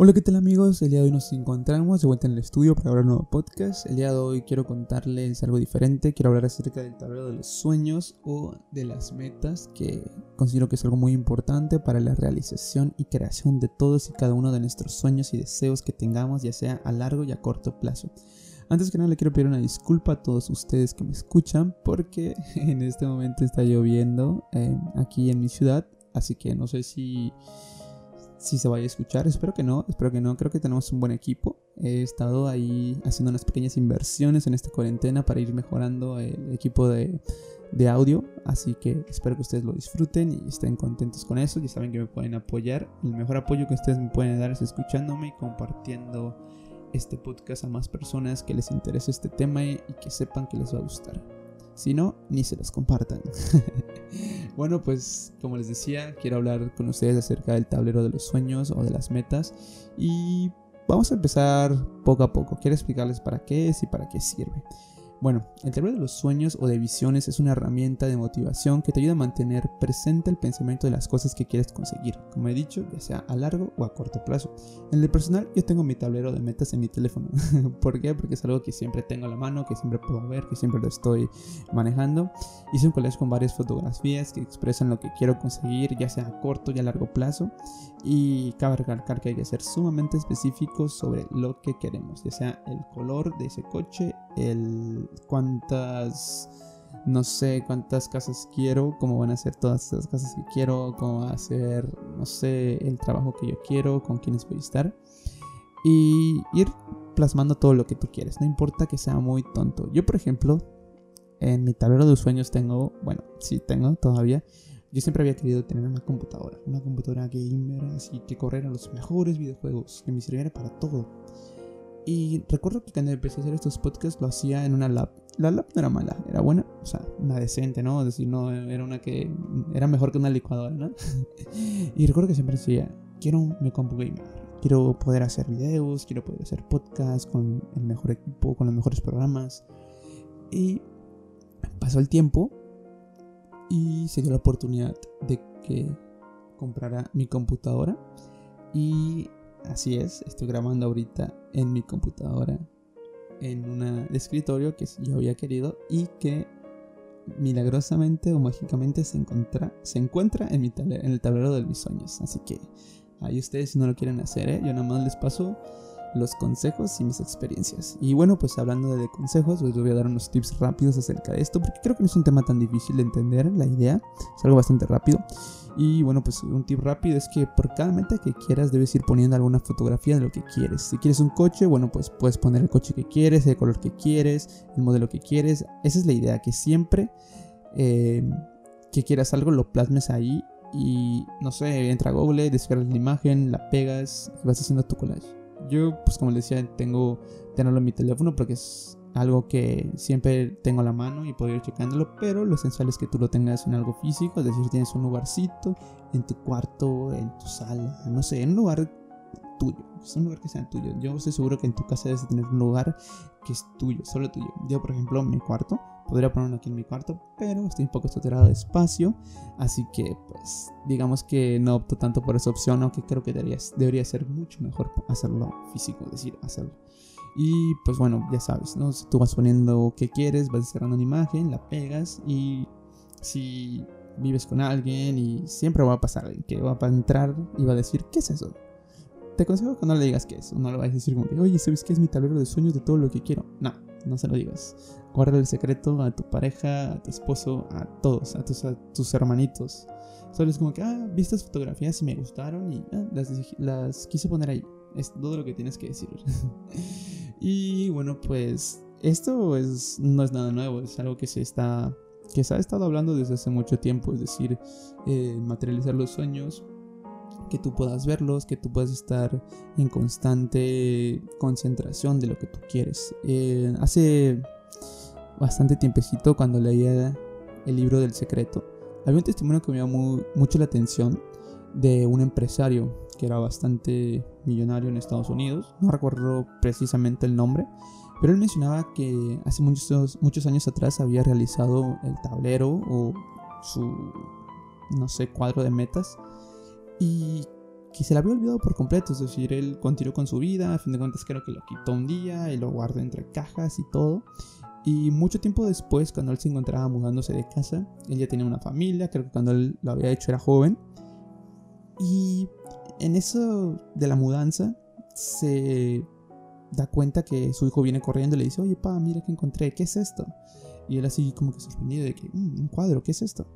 Hola, ¿qué tal amigos? El día de hoy nos encontramos de vuelta en el estudio para grabar un nuevo podcast. El día de hoy quiero contarles algo diferente. Quiero hablar acerca del tablero de los sueños o de las metas, que considero que es algo muy importante para la realización y creación de todos y cada uno de nuestros sueños y deseos que tengamos, ya sea a largo y a corto plazo. Antes que nada le quiero pedir una disculpa a todos ustedes que me escuchan porque en este momento está lloviendo eh, aquí en mi ciudad, así que no sé si si se vaya a escuchar. Espero que no, espero que no. Creo que tenemos un buen equipo. He estado ahí haciendo unas pequeñas inversiones en esta cuarentena para ir mejorando el equipo de, de audio. Así que espero que ustedes lo disfruten y estén contentos con eso. Ya saben que me pueden apoyar. El mejor apoyo que ustedes me pueden dar es escuchándome y compartiendo este podcast a más personas que les interese este tema y que sepan que les va a gustar. Si no, ni se los compartan. bueno, pues como les decía, quiero hablar con ustedes acerca del tablero de los sueños o de las metas. Y vamos a empezar poco a poco. Quiero explicarles para qué es y para qué sirve. Bueno, el tablero de los sueños o de visiones es una herramienta de motivación que te ayuda a mantener presente el pensamiento de las cosas que quieres conseguir, como he dicho, ya sea a largo o a corto plazo. En el personal, yo tengo mi tablero de metas en mi teléfono. ¿Por qué? Porque es algo que siempre tengo a la mano, que siempre puedo ver, que siempre lo estoy manejando. Hice un collage con varias fotografías que expresan lo que quiero conseguir, ya sea a corto y a largo plazo. Y cabe recalcar que hay que ser sumamente específicos sobre lo que queremos, ya sea el color de ese coche, el cuántas no sé cuántas casas quiero, cómo van a ser todas esas casas que quiero, cómo va a ser, no sé, el trabajo que yo quiero, con quiénes voy a estar. Y ir plasmando todo lo que tú quieres, no importa que sea muy tonto. Yo, por ejemplo, en mi tablero de sueños tengo, bueno, sí tengo todavía yo siempre había querido tener una computadora, una computadora gamer, así que corriera los mejores videojuegos, que me sirviera para todo. Y recuerdo que cuando empecé a hacer estos podcasts lo hacía en una lab. La lab no era mala, era buena, o sea, una decente, ¿no? Decir, no, era una que era mejor que una licuadora, ¿no? y recuerdo que siempre decía, quiero mi compu gamer, quiero poder hacer videos, quiero poder hacer podcasts con el mejor equipo, con los mejores programas. Y pasó el tiempo y se dio la oportunidad de que comprara mi computadora y así es, estoy grabando ahorita en mi computadora en un escritorio que yo había querido y que milagrosamente o mágicamente se encuentra, se encuentra en, mi en el tablero de mis sueños. Así que ahí ustedes si no lo quieren hacer, ¿eh? yo nada más les paso los consejos y mis experiencias. Y bueno, pues hablando de consejos, pues les voy a dar unos tips rápidos acerca de esto, porque creo que no es un tema tan difícil de entender, la idea es algo bastante rápido. Y bueno, pues un tip rápido es que por cada meta que quieras debes ir poniendo alguna fotografía de lo que quieres. Si quieres un coche, bueno, pues puedes poner el coche que quieres, el color que quieres, el modelo que quieres. Esa es la idea, que siempre eh, que quieras algo lo plasmes ahí y no sé, entra a Google, descargas la imagen, la pegas y vas haciendo tu collage. Yo, pues como les decía, tengo tenerlo en mi teléfono porque es algo que siempre tengo a la mano y puedo ir checándolo, pero lo esencial es que tú lo tengas en algo físico, es decir, tienes un lugarcito en tu cuarto, en tu sala, no sé, en un lugar tuyo, es un lugar que sea tuyo. Yo estoy seguro que en tu casa debes tener un lugar que es tuyo, solo tuyo. Yo, por ejemplo, mi cuarto, podría ponerlo aquí en mi cuarto, pero estoy un poco saturado de espacio, así que pues digamos que no opto tanto por esa opción, aunque creo que debería, debería ser mucho mejor hacerlo físico, es decir, hacerlo. Y pues bueno, ya sabes, ¿no? Si tú vas poniendo que quieres, vas cerrando una imagen, la pegas y si vives con alguien y siempre va a pasar que va a entrar y va a decir, ¿qué es eso? Te aconsejo que no le digas qué es, no le vayas a decir como que, oye, ¿sabes qué es mi tablero de sueños de todo lo que quiero? No, no se lo digas. Guarda el secreto a tu pareja, a tu esposo, a todos, a tus, a tus hermanitos. Solo es como que, ah, vi estas fotografías y me gustaron y ah, las, las quise poner ahí. Es todo lo que tienes que decir. y bueno, pues esto es, no es nada nuevo, es algo que se está que se ha estado hablando desde hace mucho tiempo, es decir, eh, materializar los sueños, que tú puedas verlos, que tú puedas estar en constante concentración de lo que tú quieres. Eh, hace bastante tiempecito cuando leía el libro del secreto, había un testimonio que me llamó mucho la atención de un empresario que era bastante millonario en Estados Unidos, no recuerdo precisamente el nombre, pero él mencionaba que hace muchos, muchos años atrás había realizado el tablero o su, no sé, cuadro de metas y que se le había olvidado por completo. Es decir, él continuó con su vida, a fin de cuentas creo que lo quitó un día y lo guardó entre cajas y todo. Y mucho tiempo después, cuando él se encontraba mudándose de casa, él ya tenía una familia, creo que cuando él lo había hecho era joven. Y en eso de la mudanza se da cuenta que su hijo viene corriendo y le dice, oye, pa, mira que encontré, ¿qué es esto? Y él así como que sorprendido de que, mm, un cuadro, ¿qué es esto?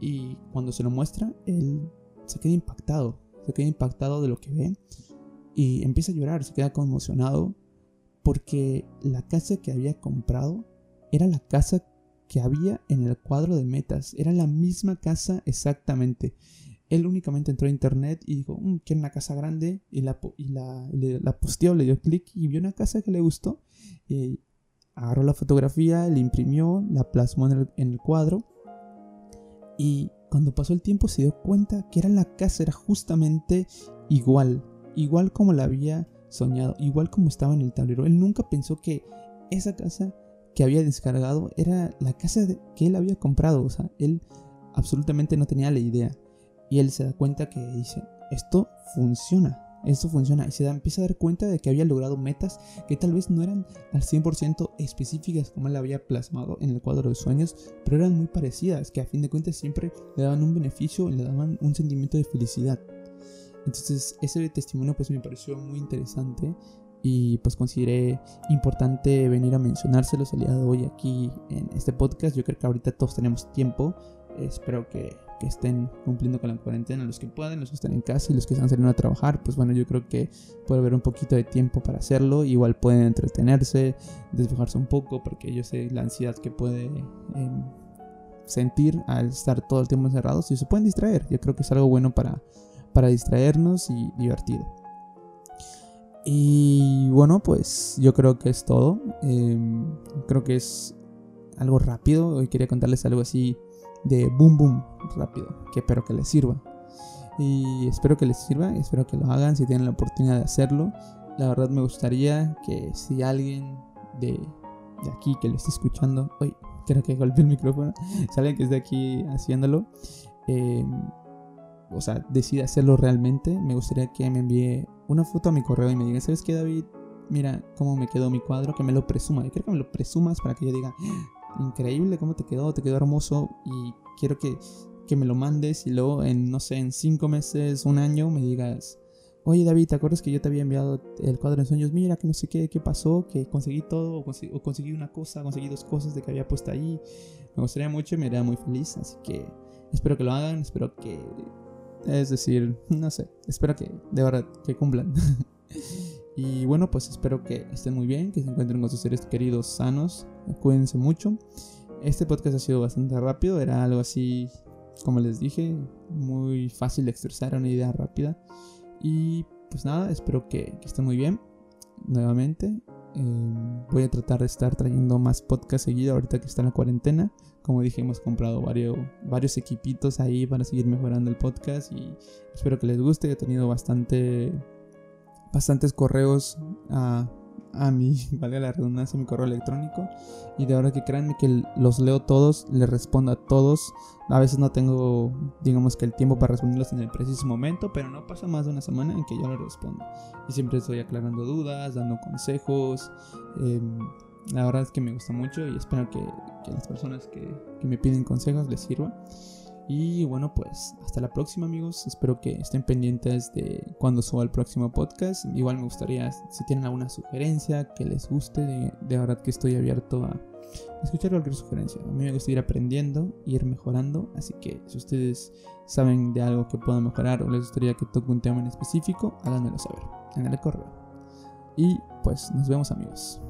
Y cuando se lo muestra, él se queda impactado, se queda impactado de lo que ve y empieza a llorar, se queda conmocionado porque la casa que había comprado era la casa que había en el cuadro de metas, era la misma casa exactamente. Él únicamente entró a internet y dijo, mm, quiero una casa grande, y la, y la, la posteó, le dio clic y vio una casa que le gustó. Agarró la fotografía, la imprimió, la plasmó en el, cuadro. Y cuando pasó el tiempo se dio cuenta que era la casa, era justamente igual, igual como la había soñado, igual como estaba en el tablero. Él nunca pensó que esa casa que había descargado era la casa que él había comprado. O sea, él absolutamente no tenía la idea. Y él se da cuenta que dice, esto funciona, esto funciona. Y se da, empieza a dar cuenta de que había logrado metas que tal vez no eran al 100% específicas como él había plasmado en el cuadro de sueños, pero eran muy parecidas, que a fin de cuentas siempre le daban un beneficio y le daban un sentimiento de felicidad. Entonces ese testimonio pues me pareció muy interesante y pues consideré importante venir a mencionárselos el día de hoy aquí en este podcast. Yo creo que ahorita todos tenemos tiempo. Espero que que estén cumpliendo con la cuarentena, los que pueden, los que están en casa y los que están saliendo a trabajar, pues bueno, yo creo que puede haber un poquito de tiempo para hacerlo. Igual pueden entretenerse, despejarse un poco, porque yo sé la ansiedad que puede em, sentir al estar todo el tiempo encerrados y se pueden distraer. Yo creo que es algo bueno para, para distraernos y divertido. Y bueno, pues yo creo que es todo. Em, creo que es algo rápido. Hoy quería contarles algo así de boom boom rápido, que espero que les sirva. Y espero que les sirva, espero que lo hagan si tienen la oportunidad de hacerlo. La verdad me gustaría que si alguien de, de aquí que lo esté escuchando, hoy creo que golpeé el micrófono, si alguien que esté aquí haciéndolo, eh, o sea, decide hacerlo realmente, me gustaría que me envíe una foto a mi correo y me diga, ¿sabes qué David? Mira cómo me quedó mi cuadro, que me lo presuma. Yo quiero que me lo presumas para que yo diga, increíble cómo te quedó, te quedó hermoso y quiero que, que me lo mandes y luego en, no sé, en cinco meses, un año me digas, oye David, ¿te acuerdas que yo te había enviado el cuadro de sueños? Mira, que no sé qué, qué pasó, que conseguí todo, o conseguí, una cosa, conseguí dos cosas de que había puesto ahí. Me gustaría mucho y me haría muy feliz, así que espero que lo hagan, espero que, es decir, no sé, espero que de verdad que cumplan. y bueno, pues espero que estén muy bien, que se encuentren con sus seres queridos sanos, cuídense mucho. Este podcast ha sido bastante rápido, era algo así, como les dije, muy fácil de expresar, una idea rápida. Y pues nada, espero que, estén muy bien nuevamente. Em, voy a tratar de estar trayendo más podcast seguido ahorita que está en la cuarentena. Como dije, hemos comprado varios, varios equipitos ahí para seguir mejorando el podcast y espero que les guste. He tenido bastante, bastantes correos a a mi, valga la redundancia, mi correo electrónico. Y de ahora que créanme que los leo todos, les respondo a todos. A veces no tengo, digamos que el tiempo para responderlos en el preciso momento, pero no pasa más de una semana en que yo les respondo. Y siempre estoy aclarando dudas, dando consejos. Em, la verdad es que me gusta mucho y espero que, que las personas que, que me piden consejos les sirva. Y bueno, pues hasta la próxima amigos. Espero que estén pendientes de cuando suba el próximo podcast. Igual me gustaría, si tienen alguna sugerencia que les guste, de, verdad que estoy abierto a escuchar cualquier sugerencia. A mí me gusta ir aprendiendo, ir mejorando. Así que si ustedes saben de algo que pueda mejorar o les gustaría que toque un tema en específico, háganmelo saber en el correo. Y pues nos vemos amigos.